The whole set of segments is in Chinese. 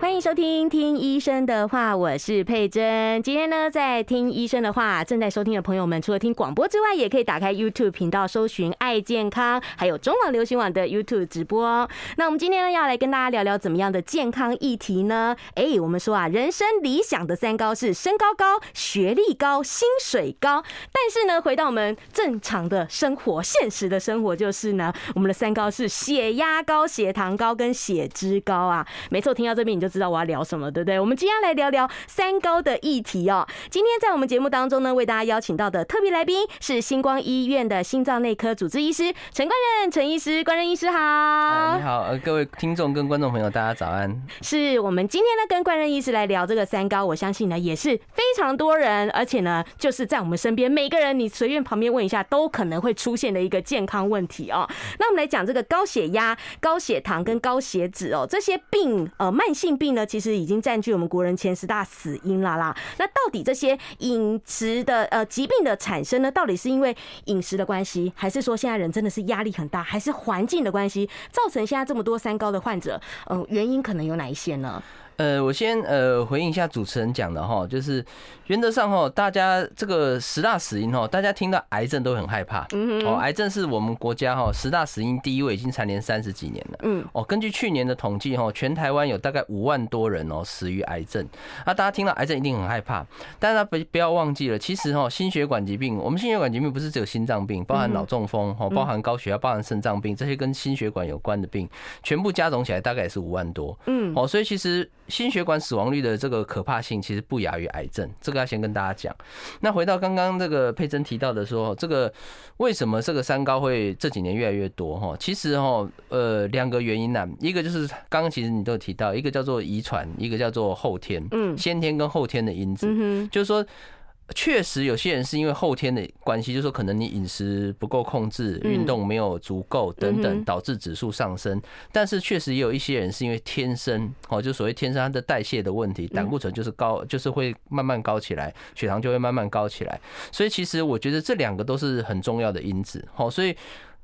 欢迎收听《听医生的话》，我是佩珍。今天呢，在听医生的话，正在收听的朋友们，除了听广播之外，也可以打开 YouTube 频道，搜寻“爱健康”，还有中广流行网的 YouTube 直播。那我们今天呢，要来跟大家聊聊怎么样的健康议题呢？哎，我们说啊，人生理想的三高是身高高、学历高、薪水高。但是呢，回到我们正常的生活、现实的生活，就是呢，我们的三高是血压高、血糖高跟血脂高啊。没错，听到这边你就。知道我要聊什么，对不对？我们今天来聊聊三高的议题哦。今天在我们节目当中呢，为大家邀请到的特别来宾是星光医院的心脏内科主治医师陈冠任陈医师，冠任医师好。你好，呃，各位听众跟观众朋友，大家早安。是我们今天呢跟冠任医师来聊这个三高，我相信呢也是非常多人，而且呢就是在我们身边每个人，你随便旁边问一下，都可能会出现的一个健康问题哦。那我们来讲这个高血压、高血糖跟高血脂哦，这些病呃慢性。病呢，其实已经占据我们国人前十大死因了啦。那到底这些饮食的呃疾病的产生呢，到底是因为饮食的关系，还是说现在人真的是压力很大，还是环境的关系，造成现在这么多三高的患者？嗯，原因可能有哪一些呢？呃，我先呃回应一下主持人讲的哈，就是原则上哈，大家这个十大死因哈，大家听到癌症都很害怕。嗯哦，癌症是我们国家哈十大死因第一位，已经蝉联三十几年了。嗯。哦，根据去年的统计哈，全台湾有大概五万多人哦死于癌症。那大家听到癌症一定很害怕，但是他不不要忘记了，其实哈心血管疾病，我们心血管疾病不是只有心脏病，包含脑中风哈，包含高血压，包含肾脏病，这些跟心血管有关的病，全部加总起来大概也是五万多。嗯。哦，所以其实。心血管死亡率的这个可怕性其实不亚于癌症，这个要先跟大家讲。那回到刚刚这个佩珍提到的说，这个为什么这个三高会这几年越来越多？哈，其实哈，呃，两个原因呢，一个就是刚刚其实你都有提到，一个叫做遗传，一个叫做后天，嗯，先天跟后天的因子，就是说。确实，有些人是因为后天的关系，就是说可能你饮食不够控制，运动没有足够等等，导致指数上升。但是确实也有一些人是因为天生，哦，就所谓天生他的代谢的问题，胆固醇就是高，就是会慢慢高起来，血糖就会慢慢高起来。所以其实我觉得这两个都是很重要的因子，哦，所以。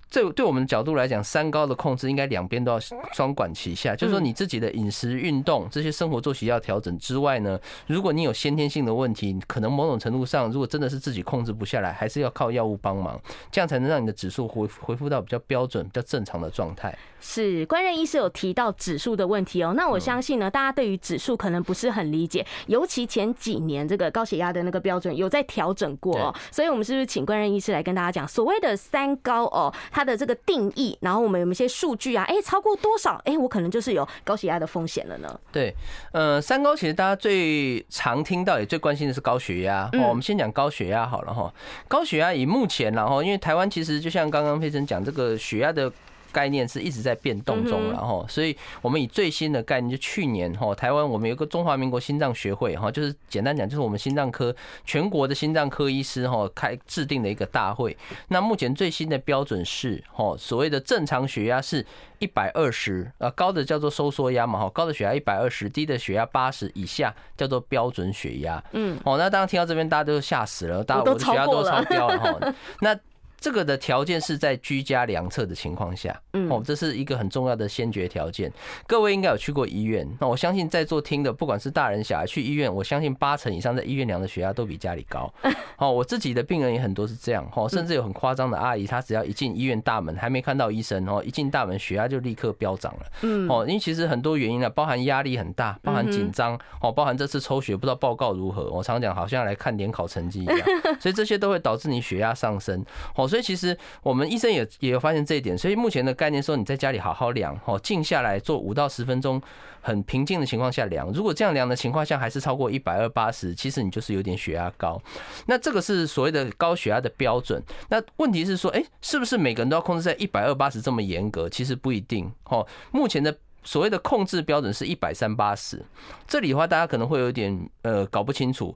这对我们的角度来讲，三高的控制应该两边都要双管齐下。就是说，你自己的饮食、运动这些生活作息要调整之外呢，如果你有先天性的问题，可能某种程度上，如果真的是自己控制不下来，还是要靠药物帮忙，这样才能让你的指数恢恢复到比较标准、比较正常的状态。是，关任医师有提到指数的问题哦。那我相信呢，大家对于指数可能不是很理解，尤其前几年这个高血压的那个标准有在调整过哦。所以我们是不是请关任医师来跟大家讲所谓的三高哦？它的这个定义，然后我们有没有一些数据啊？哎，超过多少？哎，我可能就是有高血压的风险了呢。对，呃，三高其实大家最常听到也最关心的是高血压。哦，我们先讲高血压好了哈。高血压以目前然后，因为台湾其实就像刚刚佩珍讲这个血压的。概念是一直在变动中，然后，所以我们以最新的概念，就去年哈，台湾我们有个中华民国心脏学会哈，就是简单讲，就是我们心脏科全国的心脏科医师哈开制定的一个大会。那目前最新的标准是哈，所谓的正常血压是一百二十，啊，高的叫做收缩压嘛哈，高的血压一百二十，低的血压八十以下叫做标准血压。嗯，哦，那当然听到这边大家都吓死了，大家我的血压都超标了哈。那这个的条件是在居家量测的情况下，嗯哦，这是一个很重要的先决条件。各位应该有去过医院，那我相信在座听的，不管是大人小孩去医院，我相信八成以上在医院量的血压都比家里高。哦，我自己的病人也很多是这样，哦，甚至有很夸张的阿姨，她只要一进医院大门，还没看到医生，哦，一进大门血压就立刻飙涨了。嗯，哦，因为其实很多原因呢，包含压力很大，包含紧张，哦，包含这次抽血不知道报告如何，我常讲好像来看联考成绩一样，所以这些都会导致你血压上升。哦。所以所以其实我们医生也也有发现这一点，所以目前的概念说，你在家里好好量，哦，静下来做五到十分钟，很平静的情况下量。如果这样量的情况下还是超过一百二八十，其实你就是有点血压高。那这个是所谓的高血压的标准。那问题是说，哎，是不是每个人都要控制在一百二八十这么严格？其实不一定。哦，目前的所谓的控制标准是一百三八十。这里的话，大家可能会有点呃搞不清楚。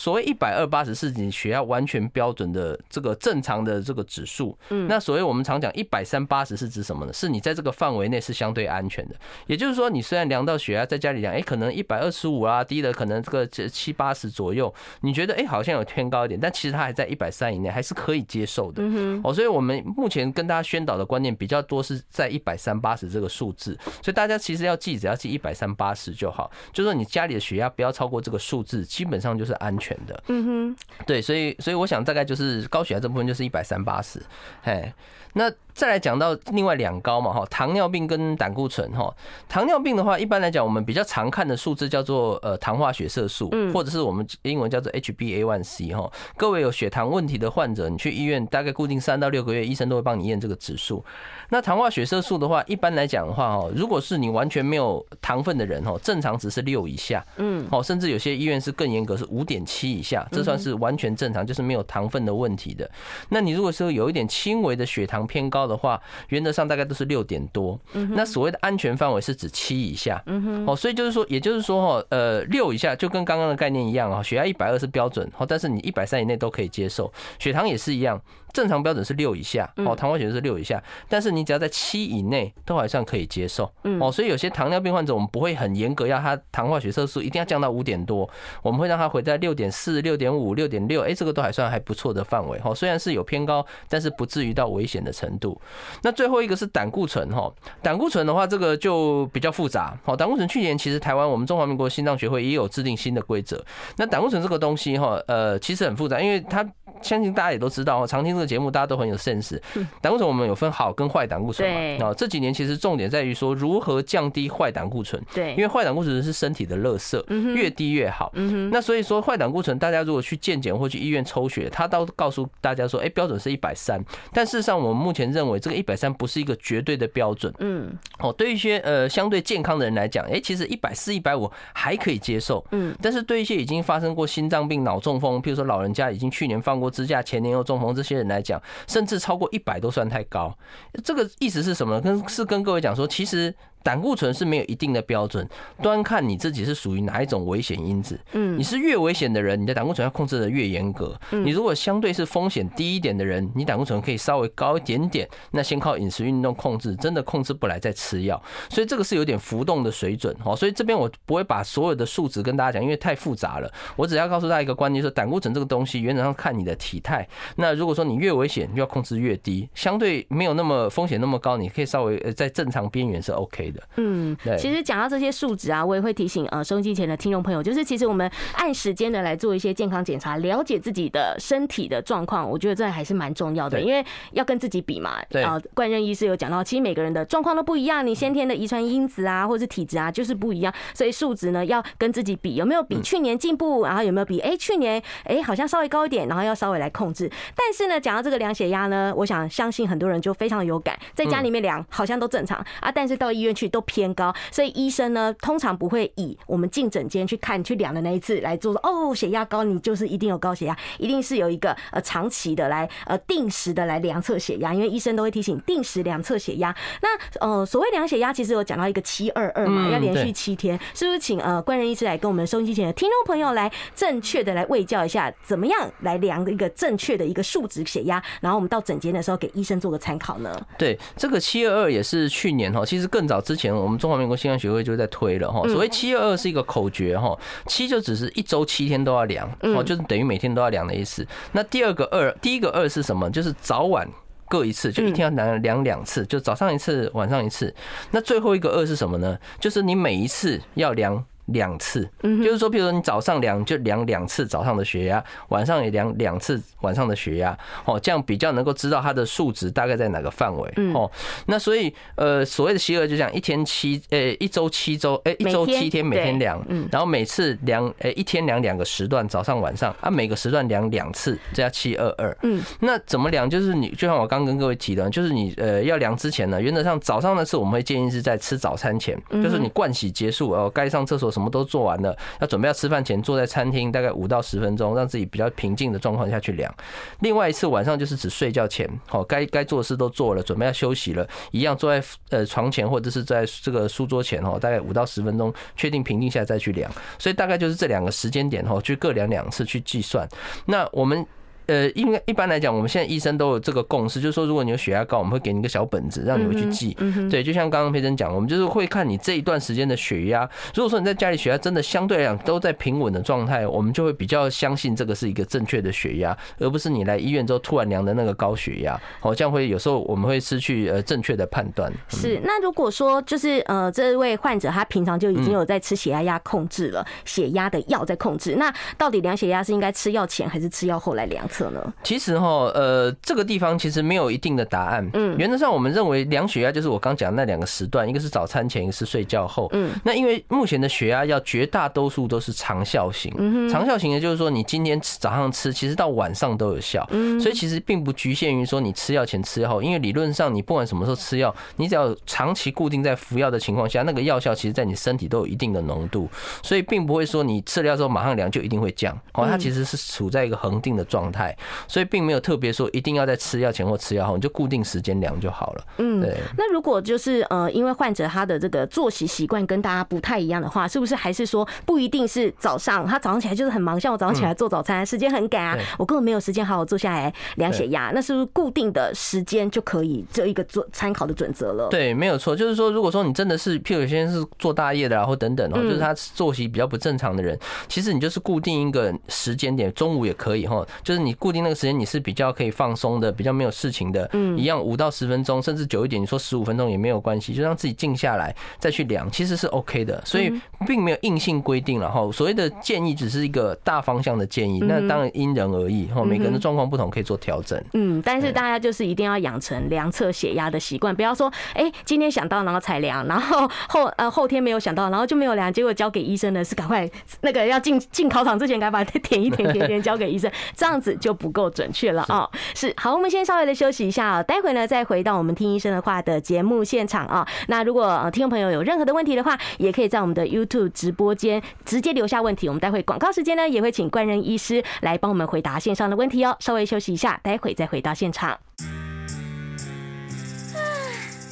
所谓一百二八十是你血压完全标准的这个正常的这个指数。嗯，那所谓我们常讲一百三八十是指什么呢？是你在这个范围内是相对安全的。也就是说，你虽然量到血压在家里量，哎，可能一百二十五啊，低的可能这个七八十左右，你觉得哎好像有偏高一点，但其实它还在一百三以内，还是可以接受的。嗯哼。哦，所以我们目前跟大家宣导的观念比较多是在一百三八十这个数字，所以大家其实要记，只要记一百三八十就好。就说你家里的血压不要超过这个数字，基本上就是安全的。嗯哼，对，所以所以我想大概就是高血压这部分就是一百三八十，哎，那。再来讲到另外两高嘛哈，糖尿病跟胆固醇哈。糖尿病的话，一般来讲，我们比较常看的数字叫做呃糖化血色素，或者是我们英文叫做 HbA1c 哈。各位有血糖问题的患者，你去医院大概固定三到六个月，医生都会帮你验这个指数。那糖化血色素的话，一般来讲的话哈，如果是你完全没有糖分的人哈，正常值是六以下，嗯，哦，甚至有些医院是更严格，是五点七以下，这算是完全正常，就是没有糖分的问题的。那你如果说有一点轻微的血糖偏高的话，原则上大概都是六点多。那所谓的安全范围是指七以下。哦，所以就是说，也就是说哈，呃，六以下就跟刚刚的概念一样啊，血压一百二是标准，但是你一百三以内都可以接受，血糖也是一样。正常标准是六以下，哦，糖化血是六以下，但是你只要在七以内，都还算可以接受，哦，所以有些糖尿病患者，我们不会很严格要他糖化血色素一定要降到五点多，我们会让他回在六点四、六点五、六点六，哎，这个都还算还不错的范围，哦，虽然是有偏高，但是不至于到危险的程度。那最后一个是胆固醇，哈，胆固醇的话，这个就比较复杂，哦，胆固醇去年其实台湾我们中华民国心脏学会也有制定新的规则，那胆固醇这个东西，哈，呃，其实很复杂，因为它。相信大家也都知道哦，常听这个节目，大家都很有 sense。胆固醇我们有分好跟坏胆固醇嘛？哦，这几年其实重点在于说如何降低坏胆固醇。对，因为坏胆固醇是身体的垃圾，越低越好。那所以说坏胆固醇，大家如果去健检或去医院抽血，他都告诉大家说，哎，标准是一百三。但事实上，我们目前认为这个一百三不是一个绝对的标准。嗯。哦，对于一些呃相对健康的人来讲，哎，其实一百四、一百五还可以接受。嗯。但是对一些已经发生过心脏病、脑中风，譬如说老人家已经去年放过支架，前年又中风，这些人来讲，甚至超过一百都算太高。这个意思是什么？跟是跟各位讲说，其实。胆固醇是没有一定的标准，端看你自己是属于哪一种危险因子。嗯，你是越危险的人，你的胆固醇要控制的越严格。你如果相对是风险低一点的人，你胆固醇可以稍微高一点点，那先靠饮食运动控制，真的控制不来再吃药。所以这个是有点浮动的水准哦。所以这边我不会把所有的数值跟大家讲，因为太复杂了。我只要告诉大家一个观念，就是胆固醇这个东西原则上看你的体态。那如果说你越危险，就要控制越低，相对没有那么风险那么高，你可以稍微呃在正常边缘是 OK 的。嗯，其实讲到这些数值啊，我也会提醒呃收音机前的听众朋友，就是其实我们按时间的来做一些健康检查，了解自己的身体的状况，我觉得这还是蛮重要的，因为要跟自己比嘛。对啊，冠任医师有讲到，其实每个人的状况都不一样，你先天的遗传因子啊，或者是体质啊，就是不一样，所以数值呢要跟自己比，有没有比去年进步，然后有没有比哎去年哎好像稍微高一点，然后要稍微来控制。但是呢，讲到这个量血压呢，我想相信很多人就非常有感，在家里面量好像都正常啊，但是到医院去都偏高，所以医生呢通常不会以我们进诊间去看去量的那一次来做哦，血压高你就是一定有高血压，一定是有一个呃长期的来呃定时的来量测血压，因为医生都会提醒定时量测血压。那呃所谓量血压，其实有讲到一个七二二嘛，要连续七天，是不是请呃关仁医师来跟我们收音机前的听众朋友来正确的来喂教一下，怎么样来量一个正确的一个数值血压，然后我们到诊间的时候给医生做个参考呢？对，这个七二二也是去年哈，其实更早之前我们中华民国。新安学会就在推了哈，所谓七二二是一个口诀哈，七就只是一周七天都要量，哦，就是等于每天都要量的意思。那第二个二，第一个二是什么？就是早晚各一次，就一天要量量两次，就早上一次，晚上一次。那最后一个二是什么呢？就是你每一次要量。两次，嗯就是说，比如说你早上量就量两次早上的血压，晚上也量两次晚上的血压，哦，这样比较能够知道它的数值大概在哪个范围，哦，那所以呃，所谓的七二就讲一天七，呃，一周七周，哎，一周七天每天量，然后每次量，呃，一天量两个时段，早上晚上啊，每个时段量两次，这叫七二二。嗯，那怎么量？就是你就像我刚跟各位提的，就是你呃要量之前呢，原则上早上的是我们会建议是在吃早餐前，就是你盥洗结束，哦，该上厕所什么。什么都做完了，要准备要吃饭前坐在餐厅大概五到十分钟，让自己比较平静的状况下去量。另外一次晚上就是指睡觉前，好，该该做的事都做了，准备要休息了，一样坐在呃床前或者是在这个书桌前哦，大概五到十分钟，确定平静下再去量。所以大概就是这两个时间点哦，去各量两次去计算。那我们。呃，应该一般来讲，我们现在医生都有这个共识，就是说，如果你有血压高，我们会给你一个小本子，让你回去记。对，就像刚刚佩珍讲，我们就是会看你这一段时间的血压。如果说你在家里血压真的相对来讲都在平稳的状态，我们就会比较相信这个是一个正确的血压，而不是你来医院之后突然量的那个高血压。好，这样会有时候我们会失去呃正确的判断。是，那如果说就是呃这位患者他平常就已经有在吃血压压控制了，血压的药在控制，那到底量血压是应该吃药前还是吃药后来量测呢？其实哈，呃，这个地方其实没有一定的答案。嗯，原则上我们认为量血压就是我刚讲的那两个时段，一个是早餐前，一个是睡觉后。嗯，那因为目前的血压药绝大多数都是长效型。嗯，长效型的就是说你今天早上吃，其实到晚上都有效。嗯，所以其实并不局限于说你吃药前吃药后，因为理论上你不管什么时候吃药，你只要长期固定在服药的情况下，那个药效其实在你身体都有一定的浓度，所以并不会说你吃了药之后马上量就一定会降。哦，它其实是处在一个恒定的状态。所以并没有特别说一定要在吃药前或吃药后，你就固定时间量就好了。嗯，对。那如果就是呃，因为患者他的这个作息习惯跟大家不太一样的话，是不是还是说不一定是早上？他早上起来就是很忙，像我早上起来做早餐，时间很赶啊，我根本没有时间好好坐下来量血压。那是不是固定的时间就可以这一个做参考的准则了？对，没有错。就是说，如果说你真的是，譬如有些人是做大夜的，然后等等哦，就是他作息比较不正常的人，其实你就是固定一个时间点，中午也可以哈，就是你固定那个时间你是。比较可以放松的，比较没有事情的，嗯，一样五到十分钟，甚至久一点，你说十五分钟也没有关系，就让自己静下来再去量，其实是 OK 的，所以并没有硬性规定了哈。所谓的建议只是一个大方向的建议，那当然因人而异哈，每个人的状况不同可以做调整。嗯，但是大家就是一定要养成量测血压的习惯，不要说哎今天想到然后才量，然后后呃后天没有想到，然后就没有量，结果交给医生的是赶快那个要进进考场之前赶快把它填一填填填 交给医生，这样子就不够准确。了啊，是好，我们先稍微的休息一下啊，待会呢再回到我们听医生的话的节目现场啊。那如果听众朋友有任何的问题的话，也可以在我们的 YouTube 直播间直接留下问题。我们待会广告时间呢，也会请冠仁医师来帮我们回答线上的问题哦。稍微休息一下，待会再回到现场。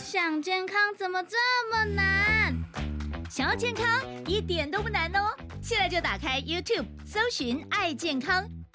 想健康怎么这么难？想要健康一点都不难哦，现在就打开 YouTube 搜寻“爱健康”。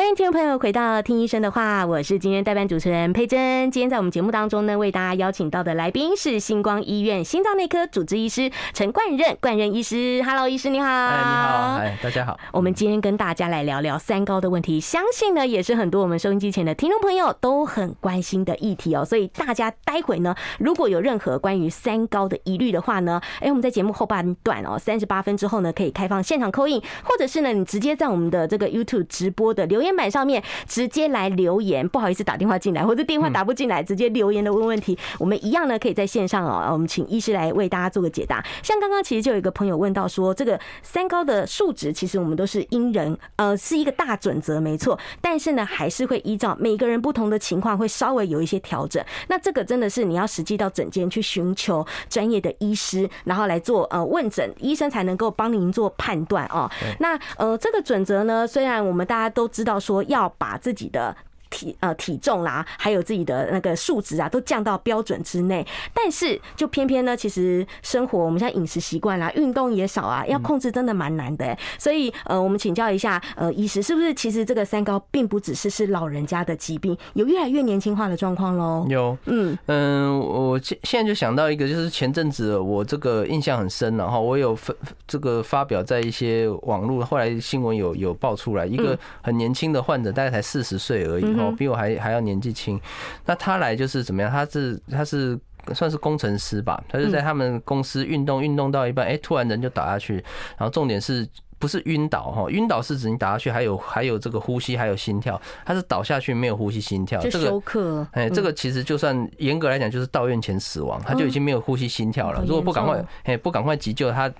欢迎听众朋友回到听医生的话，我是今天代班主持人佩珍。今天在我们节目当中呢，为大家邀请到的来宾是星光医院心脏内科主治医师陈冠任，冠任医师。Hello，医师你好。哎，你好，哎，大家好。我们今天跟大家来聊聊三高的问题，相信呢也是很多我们收音机前的听众朋友都很关心的议题哦。所以大家待会呢，如果有任何关于三高的疑虑的话呢，哎，我们在节目后半段哦，三十八分之后呢，可以开放现场扣印或者是呢，你直接在我们的这个 YouTube 直播的留言板上面直接来留言，不好意思打电话进来，或者电话打不进来，直接留言的问问题，我们一样呢可以在线上哦，我们请医师来为大家做个解答。像刚刚其实就有一个朋友问到说，这个三高的数值其实我们都是因人，呃，是一个大准则没错，但是呢还是会依照每个人不同的情况会稍微有一些调整。那这个真的是你要实际到诊间去寻求专业的医师，然后来做呃问诊，医生才能够帮您做判断哦。那呃这个准则呢，虽然我们大家都知道说要把自己的体呃体重啦，还有自己的那个数值啊，都降到标准之内。但是就偏偏呢，其实生活我们现在饮食习惯啦，运动也少啊，要控制真的蛮难的、欸。所以呃，我们请教一下呃，医师是不是其实这个三高并不只是是老人家的疾病，有越来越年轻化的状况喽？有，嗯嗯，我现现在就想到一个，就是前阵子我这个印象很深，然后我有发这个发表在一些网络，后来新闻有有爆出来，一个很年轻的患者，大概才四十岁而已。哦，比我还还要年纪轻，那他来就是怎么样？他是他是算是工程师吧？他是在他们公司运动运动到一半，哎，突然人就倒下去，然后重点是。不是晕倒哈，晕倒是指你打下去还有还有这个呼吸还有心跳，他是倒下去没有呼吸心跳，这个休克。哎，这个其实就算严格来讲就是到院前死亡，他就已经没有呼吸心跳了。如果不赶快哎不赶快急救，他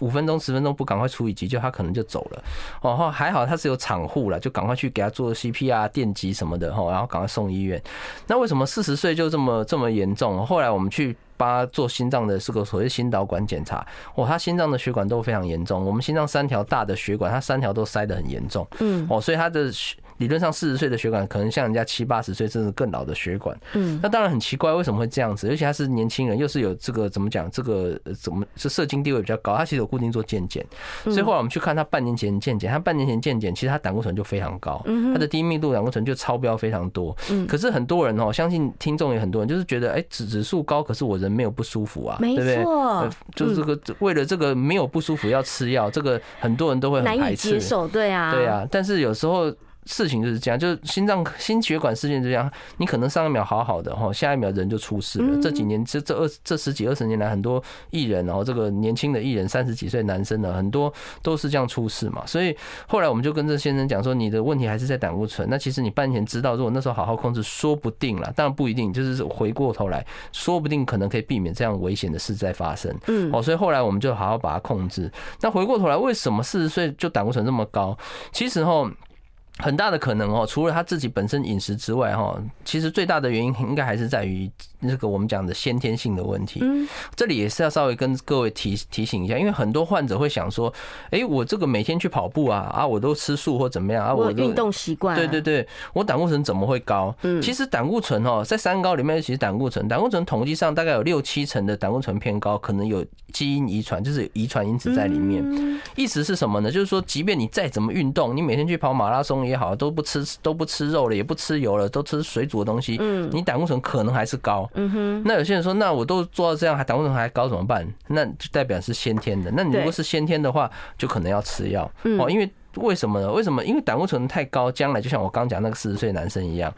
五分钟十分钟不赶快处理急救，他可能就走了。哦，还好他是有厂护了，就赶快去给他做 CPR、电击什么的哈，然后赶快送医院。那为什么四十岁就这么这么严重？后来我们去。帮他做心脏的这个所谓心导管检查，哦，他心脏的血管都非常严重。我们心脏三条大的血管，他三条都塞得很严重。嗯，哦，所以他的。理论上四十岁的血管可能像人家七八十岁甚至更老的血管，嗯，那当然很奇怪，为什么会这样子？而且他是年轻人，又是有这个怎么讲？这个怎么是射精地位比较高？他其实有固定做健检，所以后来我们去看他半年前健检，他半年前健检，其实他胆固醇就非常高，他的低密度胆固醇就超标非常多。嗯，可是很多人哦，相信听众也很多人就是觉得，哎，指指数高，可是我人没有不舒服啊，对不对？就是这个为了这个没有不舒服要吃药，这个很多人都会很排斥，接受，对啊，对啊。但是有时候。事情就是这样，就是心脏心血管事件这样，你可能上一秒好好的哈，下一秒人就出事了。这几年这这二这十几二十年来，很多艺人然后这个年轻的艺人三十几岁男生呢，很多都是这样出事嘛。所以后来我们就跟这先生讲说，你的问题还是在胆固醇。那其实你半年前知道，如果那时候好好控制，说不定了，当然不一定，就是回过头来说不定可能可以避免这样危险的事再发生。嗯，哦，所以后来我们就好好把它控制。那回过头来，为什么四十岁就胆固醇这么高？其实哈。很大的可能哦，除了他自己本身饮食之外哈，其实最大的原因应该还是在于那个我们讲的先天性的问题。嗯，这里也是要稍微跟各位提提醒一下，因为很多患者会想说，哎，我这个每天去跑步啊啊，我都吃素或怎么样啊，我运动习惯，对对对，我胆固醇怎么会高？嗯，其实胆固醇哦，在三高里面，其实胆固醇，胆固醇统计上大概有六七成的胆固醇偏高，可能有基因遗传，就是遗传因子在里面。意思是什么呢？就是说，即便你再怎么运动，你每天去跑马拉松。也好，都不吃都不吃肉了，也不吃油了，都吃水煮的东西。嗯，你胆固醇可能还是高。嗯哼。那有些人说，那我都做到这样，还胆固醇还高怎么办？那就代表是先天的。那你如果是先天的话，就可能要吃药。哦，因为为什么呢？为什么？因为胆固醇太高，将来就像我刚讲那个四十岁男生一样，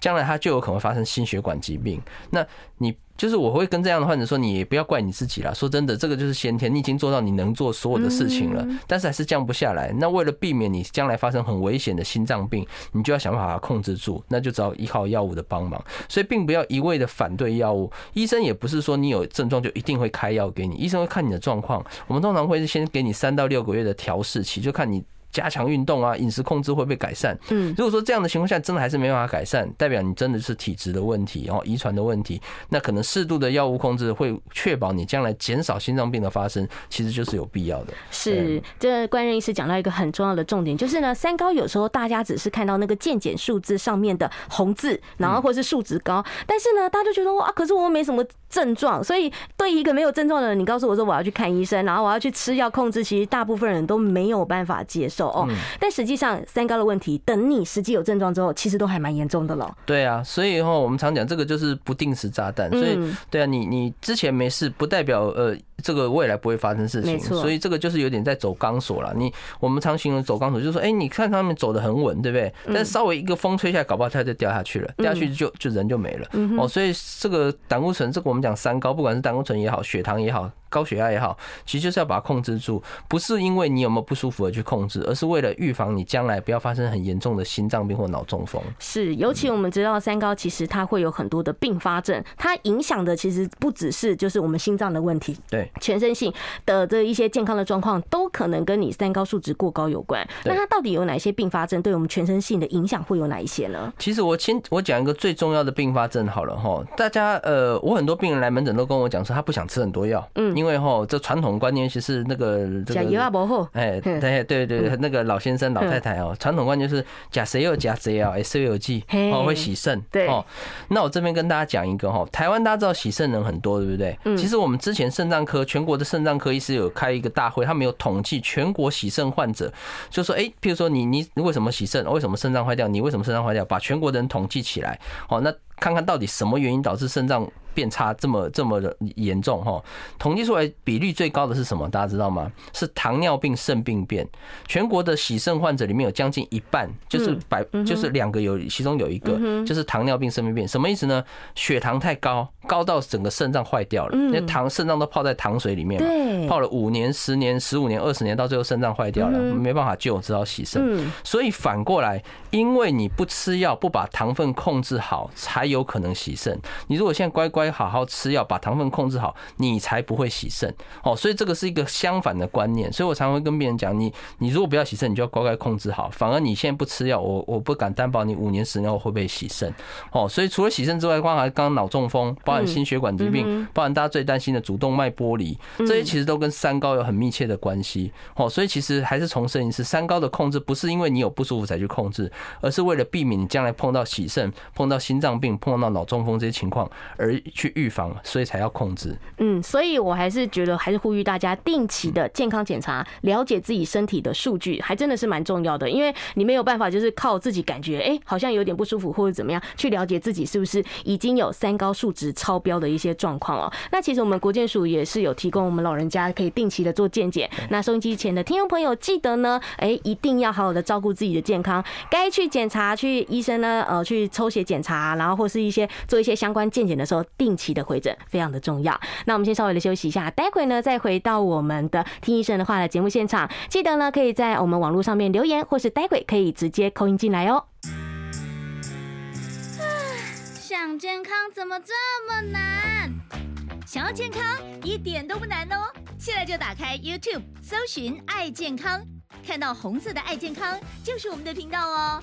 将来他就有可能发生心血管疾病。那你。就是我会跟这样的患者说，你也不要怪你自己啦。说真的，这个就是先天，你已经做到你能做所有的事情了，但是还是降不下来。那为了避免你将来发生很危险的心脏病，你就要想办法控制住，那就只好依靠药物的帮忙。所以并不要一味的反对药物，医生也不是说你有症状就一定会开药给你，医生会看你的状况。我们通常会是先给你三到六个月的调试期，就看你。加强运动啊，饮食控制会不会改善？嗯，如果说这样的情况下真的还是没办法改善，代表你真的是体质的问题，然后遗传的问题，那可能适度的药物控制会确保你将来减少心脏病的发生，其实就是有必要的。是，这关任医师讲到一个很重要的重点，就是呢，三高有时候大家只是看到那个健检数字上面的红字，然后或是数值高，但是呢，大家就觉得哇，可是我没什么症状，所以对一个没有症状的人，你告诉我说我要去看医生，然后我要去吃药控制，其实大部分人都没有办法接受。哦，但实际上三高的问题，等你实际有症状之后，其实都还蛮严重的了。对啊，所以哈，我们常讲这个就是不定时炸弹。所以，对啊，你你之前没事，不代表呃。这个未来不会发生事情，所以这个就是有点在走钢索了。你我们常形容走钢索，就是说，哎，你看他们走的很稳，对不对？但是稍微一个风吹下来，搞不好它就掉下去了，掉下去就就人就没了。哦，所以这个胆固醇，这个我们讲三高，不管是胆固醇也好，血糖也好，高血压也好，其实就是要把它控制住，不是因为你有没有不舒服而去控制，而是为了预防你将来不要发生很严重的心脏病或脑中风。是，尤其我们知道三高其实它会有很多的并发症，它影响的其实不只是就是我们心脏的问题，对，全身性。的这一些健康的状况都可能跟你三高数值过高有关。那它到底有哪些并发症？对我们全身性的影响会有哪一些呢？其实我先我讲一个最重要的并发症好了哈。大家呃，我很多病人来门诊都跟我讲说，他不想吃很多药，嗯，因为哈这传统观念其实那个这个哎对对对，那个老先生老太太哦，传统观念就是假谁又假谁啊，哎谁有记哦会洗肾对哦。那我这边跟大家讲一个哈，台湾大家知道洗肾人很多对不对？嗯，其实我们之前肾脏科全国的肾脏科医师有开一个大会，他没有统计全国洗肾患者，就说，哎，譬如说你你为什么洗肾？为什么肾脏坏掉？你为什么肾脏坏掉？把全国的人统计起来，好，那。看看到底什么原因导致肾脏。变差这么这么的严重哈？统计出来比率最高的是什么？大家知道吗？是糖尿病肾病变。全国的洗肾患者里面有将近一半，就是百就是两个有，其中有一个就是糖尿病肾病变。什么意思呢？血糖太高，高到整个肾脏坏掉了。那糖肾脏都泡在糖水里面嘛，泡了五年、十年、十五年、二十年，到最后肾脏坏掉了，没办法救，只好洗肾。所以反过来，因为你不吃药，不把糖分控制好，才有可能洗肾。你如果现在乖乖。好好吃药，把糖分控制好，你才不会洗肾哦。所以这个是一个相反的观念。所以我常会跟病人讲，你你如果不要洗肾，你就要乖乖控制好。反而你现在不吃药，我我不敢担保你五年十年后会不会洗肾哦。所以除了洗肾之外，包含刚刚脑中风，包含心血管疾病，包含大家最担心的主动脉剥离，这些其实都跟三高有很密切的关系哦。所以其实还是重申一次，三高的控制不是因为你有不舒服才去控制，而是为了避免你将来碰到洗肾、碰到心脏病、碰到脑中风这些情况而。去预防，所以才要控制。嗯，所以我还是觉得，还是呼吁大家定期的健康检查，了解自己身体的数据，还真的是蛮重要的。因为你没有办法，就是靠自己感觉，哎，好像有点不舒服或者怎么样，去了解自己是不是已经有三高数值超标的一些状况哦。那其实我们国健署也是有提供我们老人家可以定期的做健检。那收音机前的听众朋友，记得呢，哎，一定要好好的照顾自己的健康，该去检查，去医生呢，呃，去抽血检查，然后或是一些做一些相关健检的时候。定期的回诊非常的重要。那我们先稍微的休息一下，待会呢再回到我们的听医生的话的节目现场。记得呢可以在我们网络上面留言，或是待会可以直接扣音进来哦。想健康怎么这么难？想要健康一点都不难哦！现在就打开 YouTube 搜寻“爱健康”，看到红色的“爱健康”就是我们的频道哦。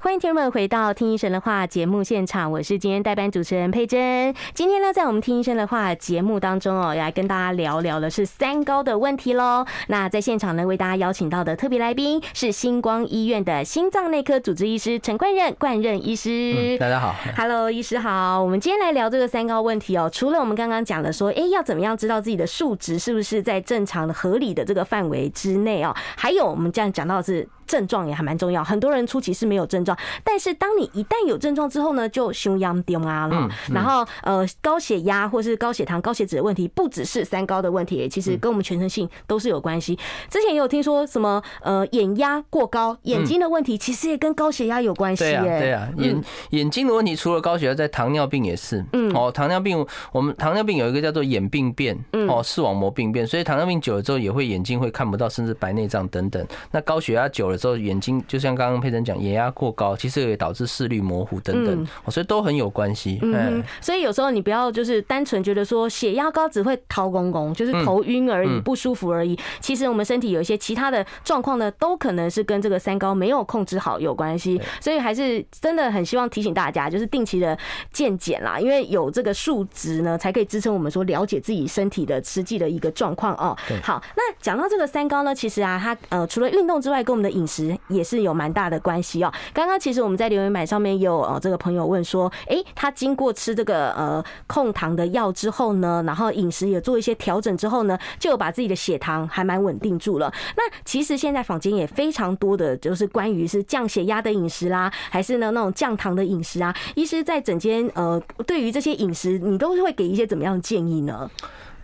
欢迎听众们回到《听医生的话》节目现场，我是今天代班主持人佩珍。今天呢，在我们《听医生的话》节目当中哦，要来跟大家聊聊的是三高的问题喽。那在现场呢，为大家邀请到的特别来宾是星光医院的心脏内科主治医师陈冠任冠任医师。大家好，Hello，医师好。我们今天来聊这个三高问题哦。除了我们刚刚讲的说，哎，要怎么样知道自己的数值是不是在正常的、合理的这个范围之内哦？还有，我们这样讲到的是。症状也还蛮重要，很多人初期是没有症状，但是当你一旦有症状之后呢，就胸痒丢啊了。然后呃，高血压或是高血糖、高血脂的问题，不只是三高的问题，其实跟我们全身性都是有关系。之前也有听说什么呃，眼压过高，眼睛的问题其实也跟高血压有关系。对啊，对啊，眼眼睛的问题除了高血压，在糖尿病也是。嗯，哦，糖尿病我们糖尿病有一个叫做眼病变，哦，视网膜病变，所以糖尿病久了之后也会眼睛会看不到，甚至白内障等等。那高血压久了。之后眼睛就像刚刚佩珍讲，眼压过高，其实也导致视力模糊等等，所以都很有关系。嗯，所以有时候你不要就是单纯觉得说血压高只会掏公公，就是头晕而已，不舒服而已。其实我们身体有一些其他的状况呢，都可能是跟这个三高没有控制好有关系。所以还是真的很希望提醒大家，就是定期的健检啦，因为有这个数值呢，才可以支撑我们说了解自己身体的实际的一个状况哦。好，那讲到这个三高呢，其实啊，它呃除了运动之外，跟我们的饮食也是有蛮大的关系哦。刚刚其实我们在留言板上面有呃这个朋友问说，诶，他经过吃这个呃控糖的药之后呢，然后饮食也做一些调整之后呢，就把自己的血糖还蛮稳定住了。那其实现在坊间也非常多的就是关于是降血压的饮食啦，还是呢那种降糖的饮食啊。医师在整间呃对于这些饮食，你都会给一些怎么样的建议呢？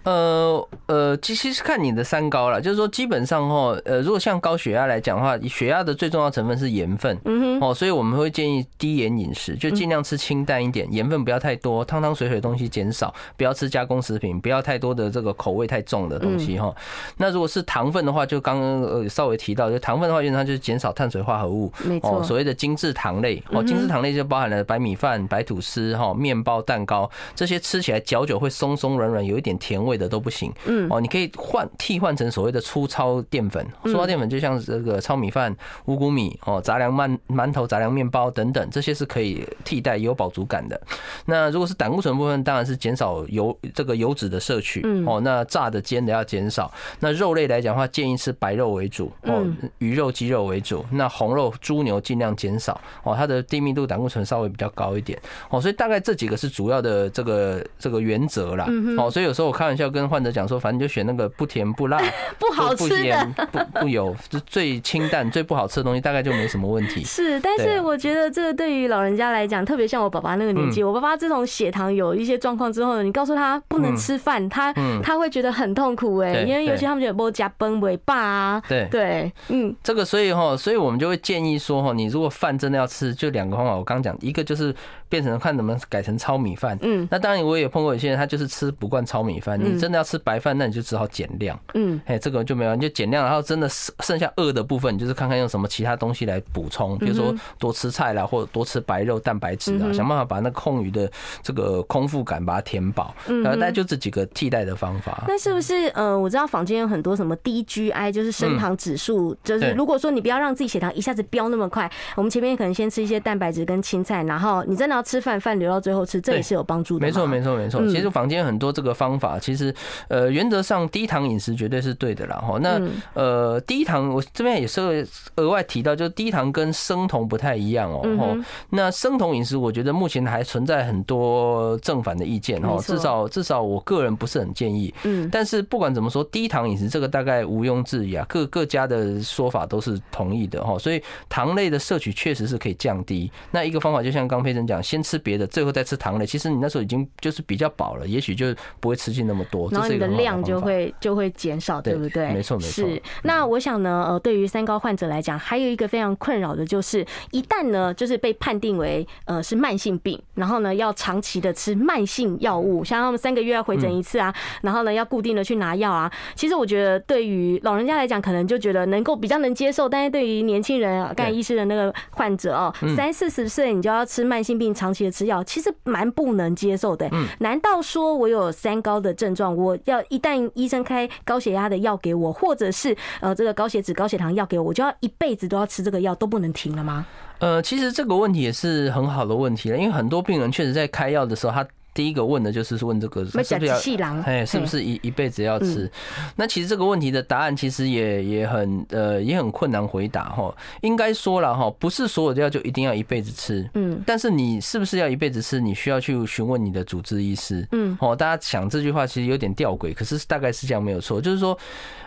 呃呃，其实是看你的三高了，就是说基本上哈，呃，如果像高血压来讲的话，血压的最重要成分是盐分，嗯哼，哦，所以我们会建议低盐饮食，就尽量吃清淡一点，盐分不要太多，汤汤水水的东西减少，不要吃加工食品，不要太多的这个口味太重的东西哈。那如果是糖分的话，就刚刚呃稍微提到，就糖分的话，原则上就是减少碳水化合物，没错，所谓的精致糖类，哦，精致糖类就包含了白米饭、白吐司、哈面包、蛋糕这些，吃起来嚼久会松松软软，有一点甜味。味的都不行。嗯，哦，你可以换替换成所谓的粗糙淀粉，粗糙淀粉就像这个糙米饭、五谷米、哦杂粮馒馒头、杂粮面包等等，这些是可以替代有饱足感的。那如果是胆固醇部分，当然是减少油这个油脂的摄取。哦，那炸的、煎的要减少。那肉类来讲的话，建议吃白肉为主，哦，鱼肉、鸡肉为主。那红肉、猪牛尽量减少。哦，它的低密度胆固醇稍微比较高一点。哦，所以大概这几个是主要的这个这个原则啦。哦，所以有时候我开玩笑跟患者讲说，反正就选那个不甜不辣、不好吃的、不不油，就最清淡、最不好吃的东西，大概就没什么问题。是，但是我觉得这个对于老人家来讲，特别像我爸爸那个年纪，我爸爸自从血糖有一些状况之后呢，你告诉他不能吃饭，他他会觉得很痛苦哎，因为尤其他们觉得不加崩尾巴啊。对对，嗯，这个所以哈，所以我们就会建议说哈，你如果饭真的要吃，就两个方法，我刚讲，一个就是变成看能不能改成糙米饭。嗯，那当然我也碰过有些人，他就是吃不惯糙米饭，你真的要吃白饭，那你就只好减量。嗯，哎，这个就没有，你就减量，然后真的剩下饿的部分，你就是看看用什么其他东西来补充，比如说多吃菜啦，或者多吃白肉、蛋白质啊，想办法把那空余的这个空腹感把它填饱。然后大概就这几个替代的方法。那是不是呃，我知道坊间有很多什么低 GI，就是升糖指数，就是如果说你不要让自己血糖一下子飙那么快，我们前面可能先吃一些蛋白质跟青菜，然后你真的要吃饭，饭留到最后吃，这也是有帮助的。没错，没错，没错。其实坊间很多这个方法，其实呃，原则上低糖饮食绝对是对的啦。哈，那呃，低糖我这边也是额外提到，就是低糖跟生酮不太一样哦。那生酮饮食，我觉得目前还存在很多正反的意见哦。至少至少我个人不是很建议。嗯。但是不管怎么说，低糖饮食这个大概毋庸置疑啊，各各家的说法都是同意的哈。所以糖类的摄取确实是可以降低。那一个方法就像刚佩珍讲，先吃别的，最后再吃糖类。其实你那时候已经就是比较饱了，也许就不会吃进那么多。然后你的量就会就会减少，对不对？没错没错。是。那我想呢，呃，对于三高患者来讲，还有一个非常困扰的就是，一旦呢，就是被判定为呃是慢性病，然后呢要长期的吃慢性药物，像他们三个月要回诊一次啊，然后呢要固定的去拿药啊。其实我觉得对于老人家来讲，可能就觉得能够比较能接受，但是对于年轻人，刚才医师的那个患者哦，三四十岁你就要吃慢性病长期的吃药，其实蛮不能接受的。难道说我有三高的症状，我要一旦医生开高血压的药给我，或者是呃这个高血脂、高血糖药给我，我就要一辈子都要吃这个药，都不能停了吗？呃，其实这个问题也是很好的问题了，因为很多病人确实在开药的时候，他。第一个问的就是问这个是不是要哎，是不是一一辈子要吃？那其实这个问题的答案其实也也很呃也很困难回答哈。应该说了哈，不是所有的药就一定要一辈子吃。嗯，但是你是不是要一辈子吃？你需要去询问你的主治医师。嗯，哦，大家想这句话其实有点吊诡，可是大概是这样没有错，就是说。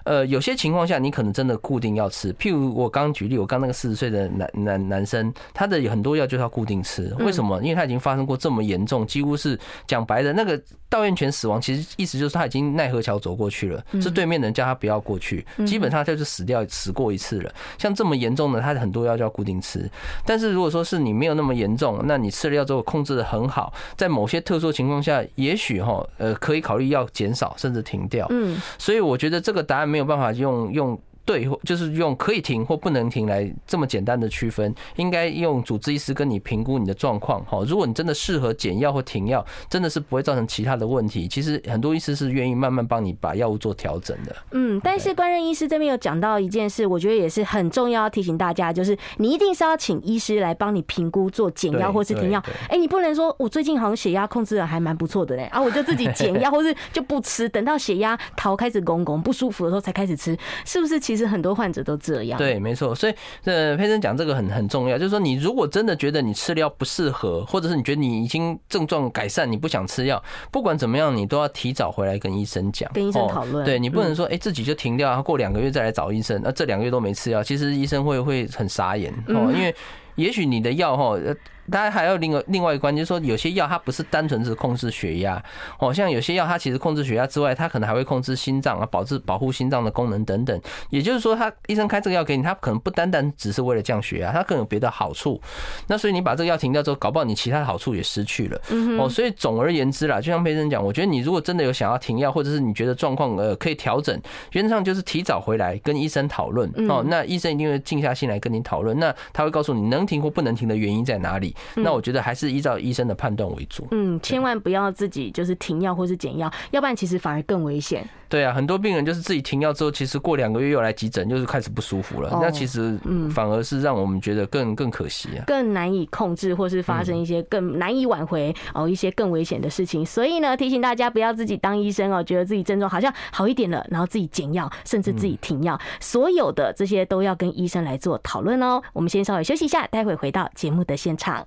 呃，有些情况下你可能真的固定要吃，譬如我刚举例，我刚那个四十岁的男男男生，他的有很多药就是要固定吃，为什么？因为他已经发生过这么严重，几乎是讲白的那个道院犬死亡，其实意思就是他已经奈何桥走过去了，是对面的人叫他不要过去，基本上他就是死掉死过一次了。像这么严重的，他很多药就要固定吃。但是如果说是你没有那么严重，那你吃了药之后控制的很好，在某些特殊情况下，也许哈呃可以考虑要减少甚至停掉。嗯，所以我觉得这个答案。没有办法用用。对，就是用可以停或不能停来这么简单的区分，应该用主治医师跟你评估你的状况哈。如果你真的适合减药或停药，真的是不会造成其他的问题。其实很多医师是愿意慢慢帮你把药物做调整的。嗯，但是关任医师这边有讲到一件事，我觉得也是很重要，要提醒大家，就是你一定是要请医师来帮你评估做减药或是停药。哎，你不能说我最近好像血压控制的还蛮不错的嘞，啊，我就自己 减药或是就不吃，等到血压逃开始拱拱不舒服的时候才开始吃，是不是？其实很多患者都这样。对，没错。所以，呃，佩珍讲这个很很重要，就是说，你如果真的觉得你吃了药不适合，或者是你觉得你已经症状改善，你不想吃药，不管怎么样，你都要提早回来跟医生讲，跟医生讨论。对，你不能说，哎，自己就停掉，然后过两个月再来找医生，那这两个月都没吃药，其实医生会会很傻眼哦，因为也许你的药哈。大家还有另外另外一个观点，就是说有些药它不是单纯是控制血压，哦，像有些药它其实控制血压之外，它可能还会控制心脏啊，保质保护心脏的功能等等。也就是说，他医生开这个药给你，他可能不单单只是为了降血压，他可能有别的好处。那所以你把这个药停掉之后，搞不好你其他的好处也失去了。哦，所以总而言之啦，就像佩珍讲，我觉得你如果真的有想要停药，或者是你觉得状况呃可以调整，原则上就是提早回来跟医生讨论哦。那医生一定会静下心来跟你讨论，那他会告诉你能停或不能停的原因在哪里。那我觉得还是依照医生的判断为主。嗯，千万不要自己就是停药或是减药，要不然其实反而更危险。对啊，很多病人就是自己停药之后，其实过两个月又来急诊，就是开始不舒服了。那其实嗯，反而是让我们觉得更更可惜啊，更难以控制，或是发生一些更难以挽回哦一些更危险的事情。所以呢，提醒大家不要自己当医生哦，觉得自己症状好像好一点了，然后自己减药，甚至自己停药，所有的这些都要跟医生来做讨论哦。我们先稍微休息一下，待会回到节目的现场。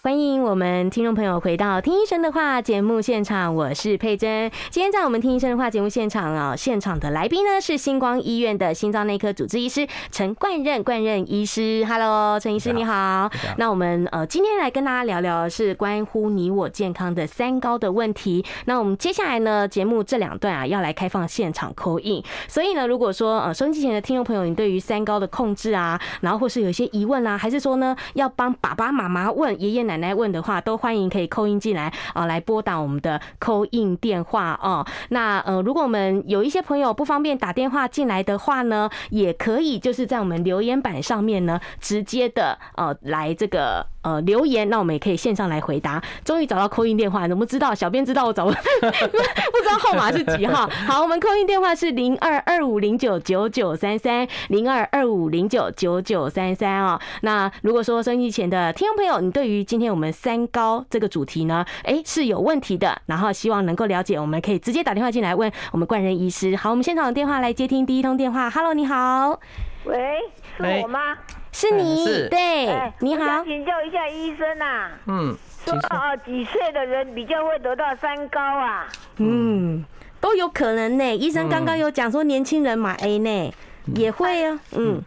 欢迎我们听众朋友回到《听医生的话》节目现场，我是佩珍。今天在我们《听医生的话》节目现场啊，现场的来宾呢是星光医院的心脏内科主治医师陈冠任冠任医师。Hello，陈医师你好。那我们呃今天来跟大家聊聊是关乎你我健康的三高的问题。那我们接下来呢节目这两段啊要来开放现场 call in，所以呢如果说呃收音机前的听众朋友，你对于三高的控制啊，然后或是有一些疑问啊，还是说呢要帮爸爸妈妈问爷爷奶奶问的话，都欢迎可以扣音进来啊，来拨打我们的扣印电话哦。那呃，如果我们有一些朋友不方便打电话进来的话呢，也可以就是在我们留言板上面呢，直接的呃来这个。呃，留言，那我们也可以线上来回答。终于找到 call in 电话，怎么知道？小编知道我找不，不知道号码是几号？好，我们 call in 电话是零二二五零九九九三三零二二五零九九九三三哦。那如果说收音机前的听众朋友，你对于今天我们三高这个主题呢，哎、欸、是有问题的，然后希望能够了解，我们可以直接打电话进来问我们冠仁医师。好，我们现场的电话来接听第一通电话。Hello，你好。喂，是我吗？是你，是对，欸、你好，想请教一下医生啊。嗯，说哦，几岁的人比较会得到三高啊？嗯，都有可能呢。医生刚刚有讲说年轻人买 A 呢，也会啊。嗯，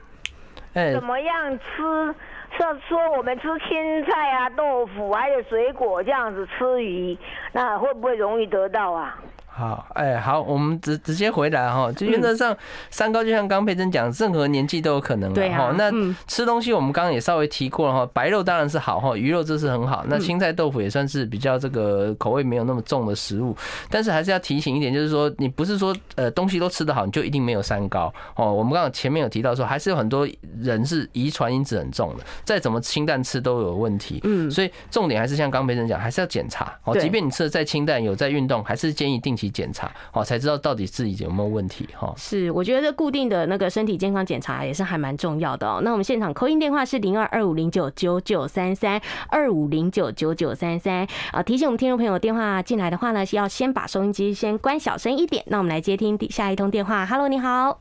嗯，怎么样吃？说说我们吃青菜啊、豆腐还有水果这样子吃鱼，那会不会容易得到啊？好，哎，好，我们直直接回来哈。就原则上，三高就像刚佩珍讲，任何年纪都有可能。对哈。那吃东西，我们刚刚也稍微提过了哈。白肉当然是好哈，鱼肉这是很好。那青菜豆腐也算是比较这个口味没有那么重的食物。但是还是要提醒一点，就是说你不是说呃东西都吃得好，你就一定没有三高哦。我们刚刚前面有提到说，还是有很多人是遗传因子很重的，再怎么清淡吃都有问题。嗯。所以重点还是像刚佩珍讲，还是要检查哦。即便你吃的再清淡，有在运动，还是建议定期检查，哦，才知道到底自己有没有问题哈。是，我觉得这固定的那个身体健康检查也是还蛮重要的哦。那我们现场 call in 电话是零二二五零九九九三三二五零九九九三三啊。提醒我们听众朋友电话进来的话呢，是要先把收音机先关小声一点。那我们来接听下一通电话。Hello，你好。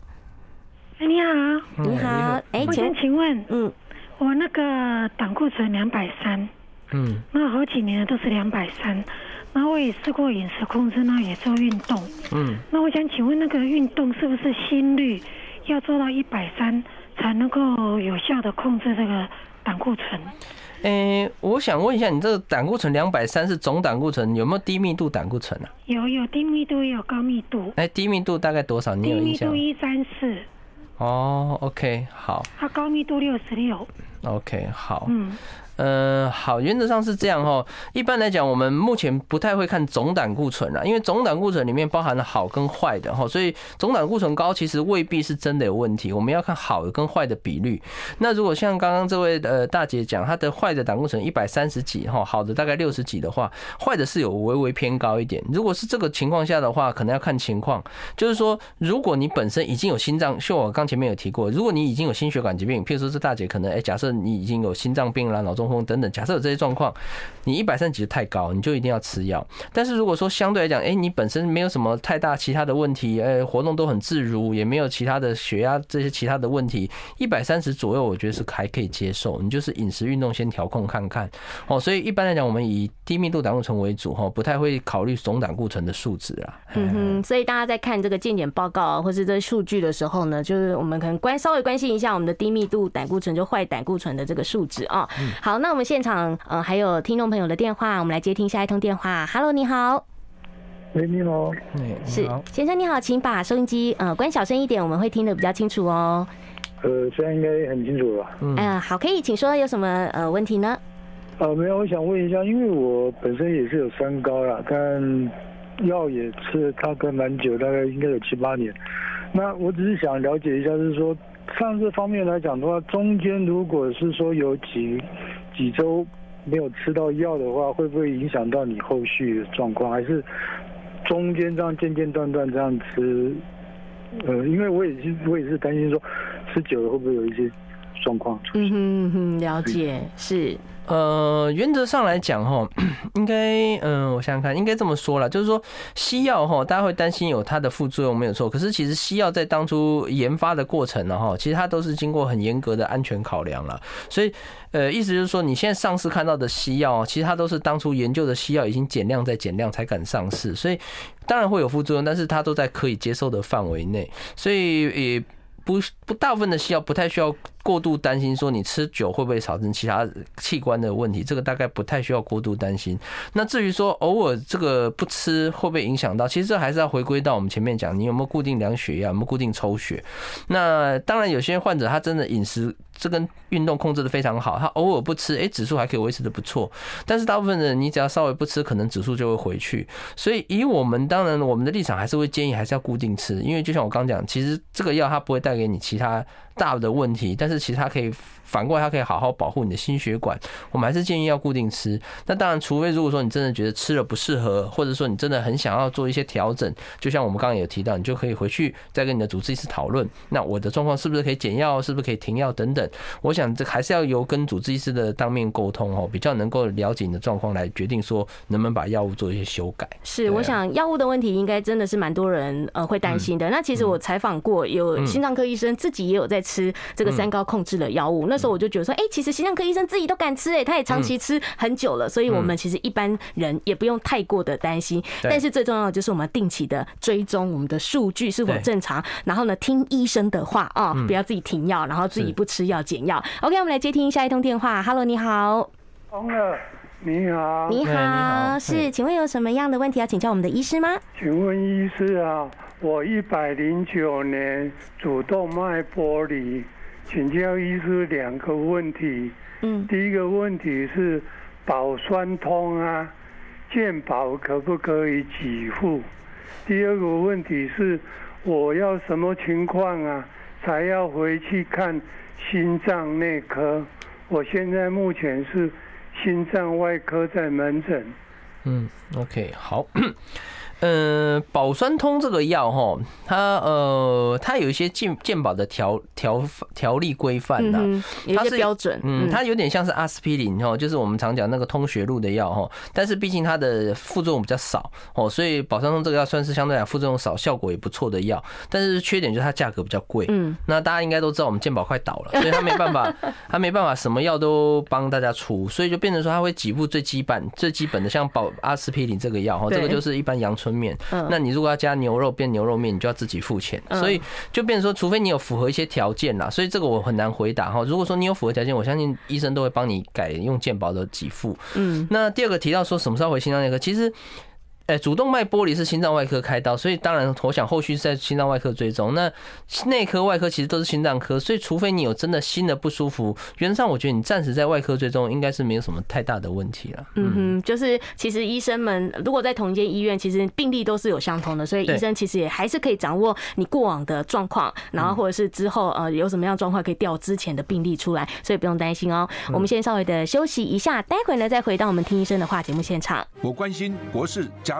哎，你好，你好。哎，我想请问，嗯，我那个胆固醇两百三，嗯，那好几年了都是两百三。那我也试过饮食控制，那也做运动。嗯，那我想请问，那个运动是不是心率要做到一百三才能够有效的控制这个胆固醇？诶、欸，我想问一下，你这个胆固醇两百三是总胆固醇，有没有低密度胆固醇啊？有，有低密度也有高密度。哎，低密度大概多少？你有印象？低密度一三四。哦，OK，好。它高密度六十六。OK，好。嗯。嗯，好，原则上是这样哈。一般来讲，我们目前不太会看总胆固醇啦，因为总胆固醇里面包含了好跟坏的哈，所以总胆固醇高其实未必是真的有问题。我们要看好的跟坏的比率。那如果像刚刚这位呃大姐讲，她的坏的胆固醇一百三十几哈，好的大概六十几的话，坏的是有微微偏高一点。如果是这个情况下的话，可能要看情况。就是说，如果你本身已经有心脏，像我刚前面有提过，如果你已经有心血管疾病，譬如说这大姐可能哎，假设你已经有心脏病啦、脑中等等，假设有这些状况，你一百三几太高，你就一定要吃药。但是如果说相对来讲，哎，你本身没有什么太大其他的问题，哎，活动都很自如，也没有其他的血压这些其他的问题，一百三十左右，我觉得是还可以接受。你就是饮食运动先调控看看哦。所以一般来讲，我们以低密度胆固醇为主哈，不太会考虑总胆固醇的数值啊。嗯哼，所以大家在看这个健检报告或是这数据的时候呢，就是我们可能关稍微关心一下我们的低密度胆固醇就坏胆固醇的这个数值啊。好。那我们现场呃还有听众朋友的电话，我们来接听下一通电话。Hello，你好。喂，你好。是先生你好，请把收音机呃关小声一点，我们会听得比较清楚哦。呃，现在应该很清楚了吧？嗯、呃，好，可以，请说有什么呃问题呢？呃，没有，我想问一下，因为我本身也是有三高啦，但药也吃了大概蛮久，大概应该有七八年。那我只是想了解一下，就是说，上这方面来讲的话，中间如果是说有几几周没有吃到药的话，会不会影响到你后续的状况？还是中间这样间间断断这样吃？呃，因为我也是，我也是担心说，吃久了会不会有一些状况出现？嗯哼哼，了解，是。呃，原则上来讲，哈，应该，嗯，我想想看，应该这么说啦，就是说，西药哈，大家会担心有它的副作用，没有错。可是其实西药在当初研发的过程呢，哈，其实它都是经过很严格的安全考量了。所以，呃，意思就是说，你现在上市看到的西药，其实它都是当初研究的西药已经减量再减量才敢上市，所以当然会有副作用，但是它都在可以接受的范围内，所以也不不大部分的西药不太需要。过度担心说你吃酒会不会产生其他器官的问题，这个大概不太需要过度担心。那至于说偶尔这个不吃会不会影响到，其实这还是要回归到我们前面讲，你有没有固定量血压，有没有固定抽血。那当然有些患者他真的饮食这跟运动控制的非常好，他偶尔不吃，哎，指数还可以维持的不错。但是大部分人你只要稍微不吃，可能指数就会回去。所以以我们当然我们的立场还是会建议还是要固定吃，因为就像我刚讲，其实这个药它不会带给你其他大的问题，但是其实它可以反过来，它可以好好保护你的心血管。我们还是建议要固定吃。那当然，除非如果说你真的觉得吃了不适合，或者说你真的很想要做一些调整，就像我们刚刚有提到，你就可以回去再跟你的主治医师讨论。那我的状况是不是可以减药，是不是可以停药等等。我想这还是要由跟主治医师的当面沟通哦，比较能够了解你的状况来决定说能不能把药物做一些修改。是，我想药物的问题应该真的是蛮多人呃会担心的。那其实我采访过有心脏科医生自己也有在。吃这个三高控制的药物，那时候我就觉得说，哎，其实心脏科医生自己都敢吃，哎，他也长期吃很久了，所以我们其实一般人也不用太过的担心。但是最重要的就是我们定期的追踪我们的数据是否正常，然后呢，听医生的话啊，不要自己停药，然后自己不吃药减药。OK，我们来接听下一通电话。Hello，你好。你好。你好，是，请问有什么样的问题要请教我们的医师吗？请问医师啊。我一百零九年主动脉剥离，请教医师两个问题。嗯，第一个问题是保酸通啊，健保可不可以给付？第二个问题是我要什么情况啊，才要回去看心脏内科？我现在目前是心脏外科在门诊。嗯，OK，好。嗯，保酸通这个药哈，它呃，它有一些健健保的条条条例规范呐，它是标准，嗯，它有点像是阿司匹林哈，就是我们常讲那个通血路的药哈，但是毕竟它的副作用比较少哦，所以保酸通这个药算是相对来讲副作用少、效果也不错的药，但是缺点就是它价格比较贵，嗯，那大家应该都知道我们健保快倒了，所以它没办法，它没办法什么药都帮大家出，所以就变成说它会给付最基本最基本的，像保阿司匹林这个药哈，这个就是一般阳春面，那你如果要加牛肉变牛肉面，你就要自己付钱，所以就变成说，除非你有符合一些条件啦，所以这个我很难回答哈。如果说你有符合条件，我相信医生都会帮你改用健保的给付。嗯，那第二个提到说什么时候回心脏内科，其实。哎，主动脉剥离是心脏外科开刀，所以当然我想后续是在心脏外科追踪。那内科、外科其实都是心脏科，所以除非你有真的心的不舒服，原则上我觉得你暂时在外科追踪应该是没有什么太大的问题了。嗯哼，就是其实医生们如果在同一间医院，其实病例都是有相同的，所以医生其实也还是可以掌握你过往的状况，然后或者是之后呃有什么样状况可以调之前的病例出来，所以不用担心哦。我们先稍微的休息一下，待会呢再回到我们听医生的话节目现场。我关心国事家。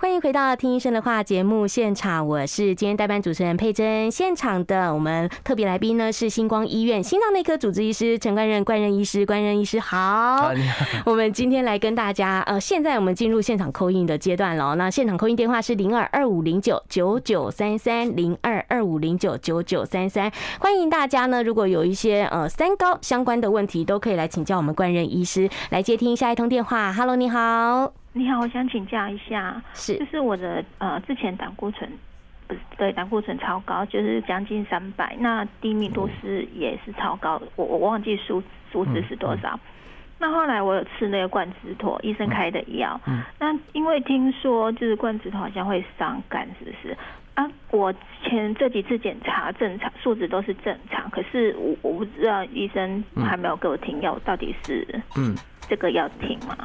欢迎回到听医生的话节目现场，我是今天代班主持人佩珍。现场的我们特别来宾呢是星光医院心脏内科主治医师陈冠任，冠任医师，冠任医师好。我们今天来跟大家，呃，现在我们进入现场 call in 的阶段了。那现场 call in 电话是零二二五零九九九三三零二二五零九九九三三，欢迎大家呢，如果有一些呃三高相关的问题，都可以来请教我们冠任医师。来接听下一通电话，Hello，你好。你好，我想请教一下，是。就是我的呃之前胆固醇不是对胆固醇超高，就是将近三百，那低密度是也是超高，我我忘记数数值是多少。嗯、那后来我有吃那个冠子妥，医生开的药，嗯，那因为听说就是冠子妥好像会伤肝，是不是？啊，我前这几次检查正常，数值都是正常，可是我我不知道医生还没有给我停药，到底是嗯这个要停吗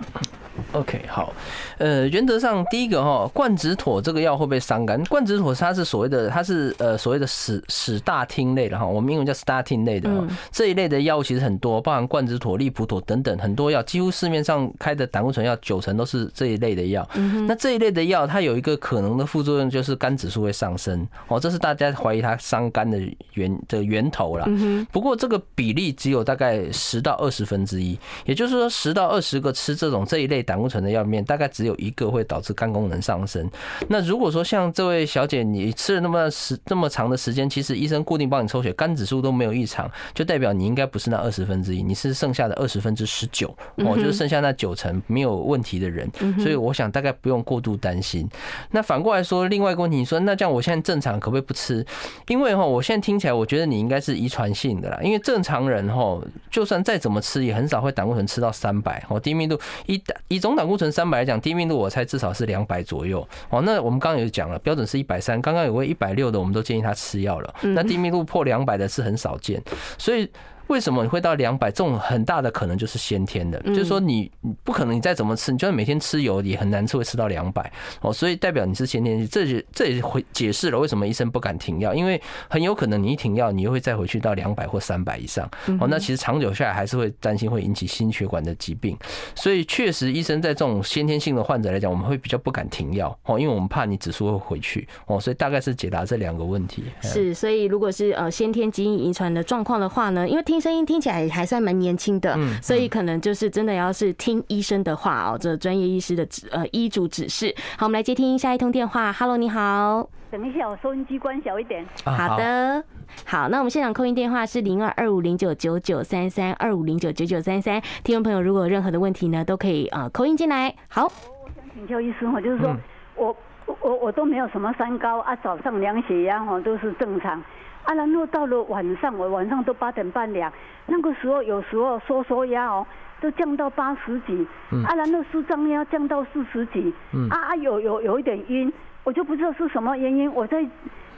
？OK，好，呃，原则上第一个哈，冠子妥这个药会不会伤肝？冠子妥它是所谓的，它是呃所谓的史史大厅类的哈，我们英文叫 statin 类的，这一类的药物其实很多，包含冠子妥、利普妥等等很多药，几乎市面上开的胆固醇药九成都是这一类的药。那这一类的药它有一个可能的副作用就是肝指数会上升哦，这是大家怀疑它伤肝的源的源头了。不过这个比例只有大概十到二十分之一，也就是说十到二十个吃这种这一类胆固醇的药里面，大概只有一个会导致肝功能上升。那如果说像这位小姐，你吃了那么时这么长的时间，其实医生固定帮你抽血，肝指数都没有异常，就代表你应该不是那二十分之一，你是剩下的二十分之十九，哦，就是剩下那九成没有问题的人。所以我想大概不用过度担心。那反过来说，另外一个问题，你说那这样我现在正常可不可以不吃？因为哈，我现在听起来我觉得你应该是遗传性的啦，因为正常人哈，就算再怎么吃，也很少会胆固醇吃到三百哦，低密度一以。总胆固醇三百来讲，低密度我猜至少是两百左右哦。那我们刚刚有讲了，标准是一百三。刚刚有位一百六的，我们都建议他吃药了。那低密度破两百的是很少见，所以。为什么你会到两百？这种很大的可能就是先天的，就是说你不可能你再怎么吃，你就算每天吃油也很难吃会吃到两百哦，所以代表你是先天。这也这也会解释了为什么医生不敢停药，因为很有可能你一停药，你又会再回去到两百或三百以上哦。那其实长久下来还是会担心会引起心血管的疾病，所以确实医生在这种先天性的患者来讲，我们会比较不敢停药哦，因为我们怕你指数会回去哦。所以大概是解答这两个问题。是，所以如果是呃先天基因遗传的状况的话呢，因为听声音听起来还算蛮年轻的，所以可能就是真的要是听医生的话哦，这专业医师的指呃医嘱指示。好，我们来接听下一通电话。Hello，你好。等一下，我收音机关小一点。好的，好，那我们现场扣音电话是零二二五零九九九三三二五零九九九三三。听众朋友，如果有任何的问题呢，都可以呃扣音进来。好，我想请教医生哈，就是说我我我都没有什么三高啊，早上量血压哈都是正常。啊，然后到了晚上，我晚上都八点半了，那个时候有时候收缩压哦，都降到八十几，啊，然后舒张压降到四十几，啊啊有有有一点晕，我就不知道是什么原因，我在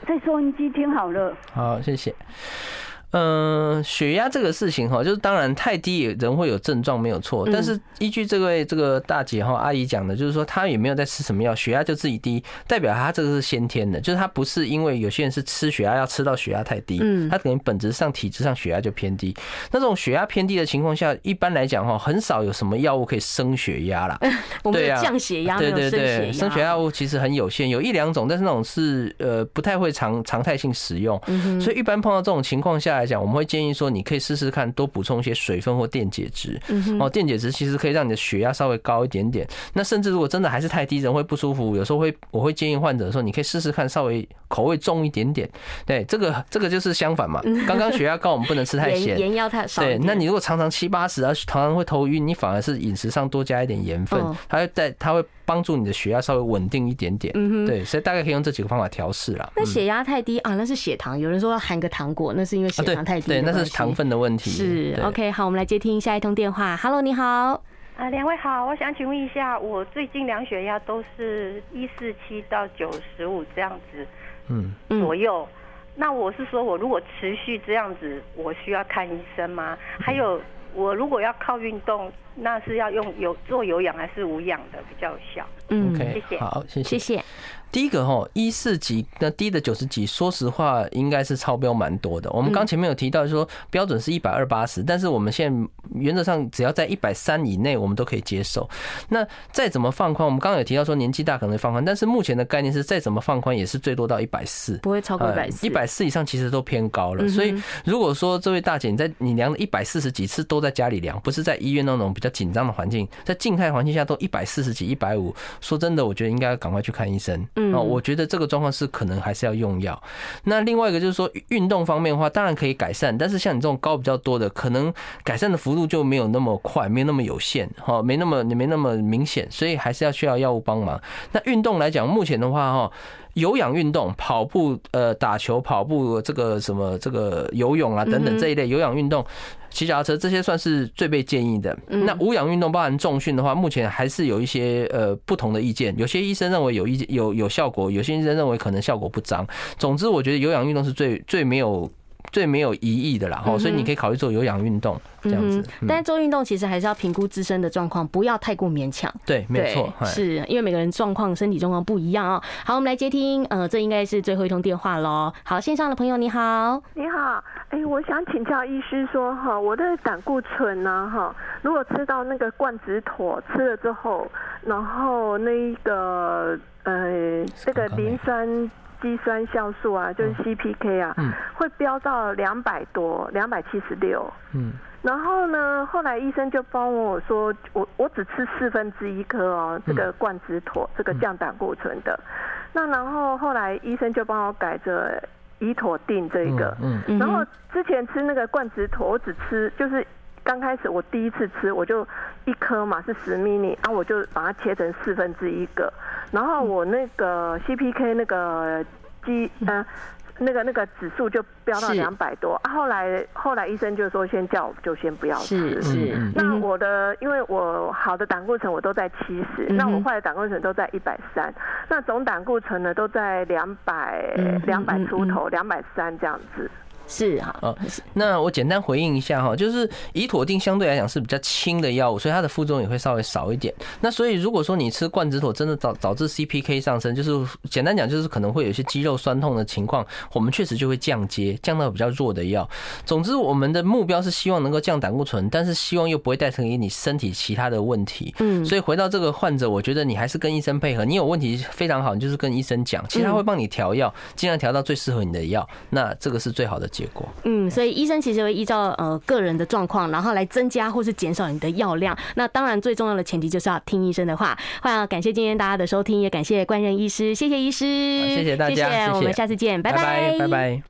在收音机听好了。好，谢谢。嗯，血压这个事情哈，就是当然太低人会有症状没有错，但是依据这位这个大姐哈阿姨讲的，就是说她也没有在吃什么药，血压就自己低，代表她这个是先天的，就是她不是因为有些人是吃血压要吃到血压太低，嗯，她可能本质上体质上血压就偏低。那这种血压偏低的情况下，一般来讲哈，很少有什么药物可以升血压啦。对啊，降血压，对对对，升血压物其实很有限，有一两种，但是那种是呃不太会常常态性使用，所以一般碰到这种情况下。来讲，我们会建议说，你可以试试看，多补充一些水分或电解质。哦，电解质其实可以让你的血压稍微高一点点。那甚至如果真的还是太低，人会不舒服，有时候会我会建议患者说，你可以试试看，稍微口味重一点点。对，这个这个就是相反嘛。刚刚血压高，我们不能吃太咸，盐要太少。对，那你如果常常七八十，而常常会头晕，你反而是饮食上多加一点盐分，它会带它会帮助你的血压稍微稳定一点点。对，所以大概可以用这几个方法调试了。那血压太低啊，那是血糖。有人说要含个糖果，那是因为血糖太低。对，那是糖分的问题。是，OK，好，我们来接听下一通电话。Hello，你好。啊，两位好，我想请问一下，我最近量血压都是一四七到九十五这样子，嗯，左右。那我是说，我如果持续这样子，我需要看医生吗？还有，我如果要靠运动，那是要用有做有氧还是无氧的比较有效？嗯谢谢，好，谢谢，谢谢。第一个哈，一四级那低的九十几，说实话应该是超标蛮多的。我们刚前面有提到说标准是一百二八十，但是我们现在原则上只要在一百三以内，我们都可以接受。那再怎么放宽，我们刚刚有提到说年纪大可能会放宽，但是目前的概念是再怎么放宽也是最多到一百四，不会超过一百四。一百四以上其实都偏高了。所以如果说这位大姐你在你量了一百四十几次都在家里量，不是在医院那种比较紧张的环境，在静态环境下都一百四十几、一百五，说真的，我觉得应该赶快去看医生。嗯，我觉得这。这个状况是可能还是要用药。那另外一个就是说，运动方面的话，当然可以改善，但是像你这种高比较多的，可能改善的幅度就没有那么快，没有那么有限，哈，没那么没那么明显，所以还是要需要药物帮忙。那运动来讲，目前的话，哈。有氧运动，跑步、呃，打球、跑步，这个什么，这个游泳啊，等等这一类有氧运动，骑脚踏车这些算是最被建议的。那无氧运动，包含重训的话，目前还是有一些呃不同的意见。有些医生认为有意有有效果，有些医生认为可能效果不彰。总之，我觉得有氧运动是最最没有。最没有疑义的啦，哈，所以你可以考虑做有氧运动这样子。但是做运动其实还是要评估自身的状况，不要太过勉强。对，没错，是因为每个人状况、身体状况不一样啊。好，我们来接听，呃，这应该是最后一通电话喽。好，线上的朋友你好，你好，哎，我想请教医师说，哈，我的胆固醇呢，哈，如果吃到那个冠子妥吃了之后，然后那个呃，这个磷酸。肌酸酵素啊，就是 CPK 啊，嗯、会飙到两百多，两百七十六。嗯，然后呢，后来医生就帮我说，我我只吃四分之一颗哦，这个冠子妥，这个降胆固醇的。嗯、那然后后来医生就帮我改成胰妥定这一个。嗯，嗯然后之前吃那个冠子妥，我只吃就是。刚开始我第一次吃，我就一颗嘛是十 mini，啊我就把它切成四分之一个，然后我那个 CPK 那个基呃那个那个指数就飙到两百多，啊后来后来医生就说先叫我就先不要吃，是是，那我的因为我好的胆固醇我都在七十，那我坏的胆固醇都在一百三，那总胆固醇呢都在两百两百出头两百三这样子。是啊，那我简单回应一下哈，就是乙妥定相对来讲是比较轻的药物，所以它的副作用也会稍微少一点。那所以如果说你吃冠子妥真的导导致 CPK 上升，就是简单讲就是可能会有一些肌肉酸痛的情况，我们确实就会降阶，降到比较弱的药。总之，我们的目标是希望能够降胆固醇，但是希望又不会带成给你身体其他的问题。嗯，所以回到这个患者，我觉得你还是跟医生配合。你有问题非常好，你就是跟医生讲，其实他会帮你调药，尽量调到最适合你的药。那这个是最好的。结果，嗯，所以医生其实会依照呃个人的状况，然后来增加或是减少你的药量。那当然最重要的前提就是要听医生的话。欢迎感谢今天大家的收听，也感谢冠任医师，谢谢医师，谢谢大家，谢谢，我们下次见，拜拜，拜拜。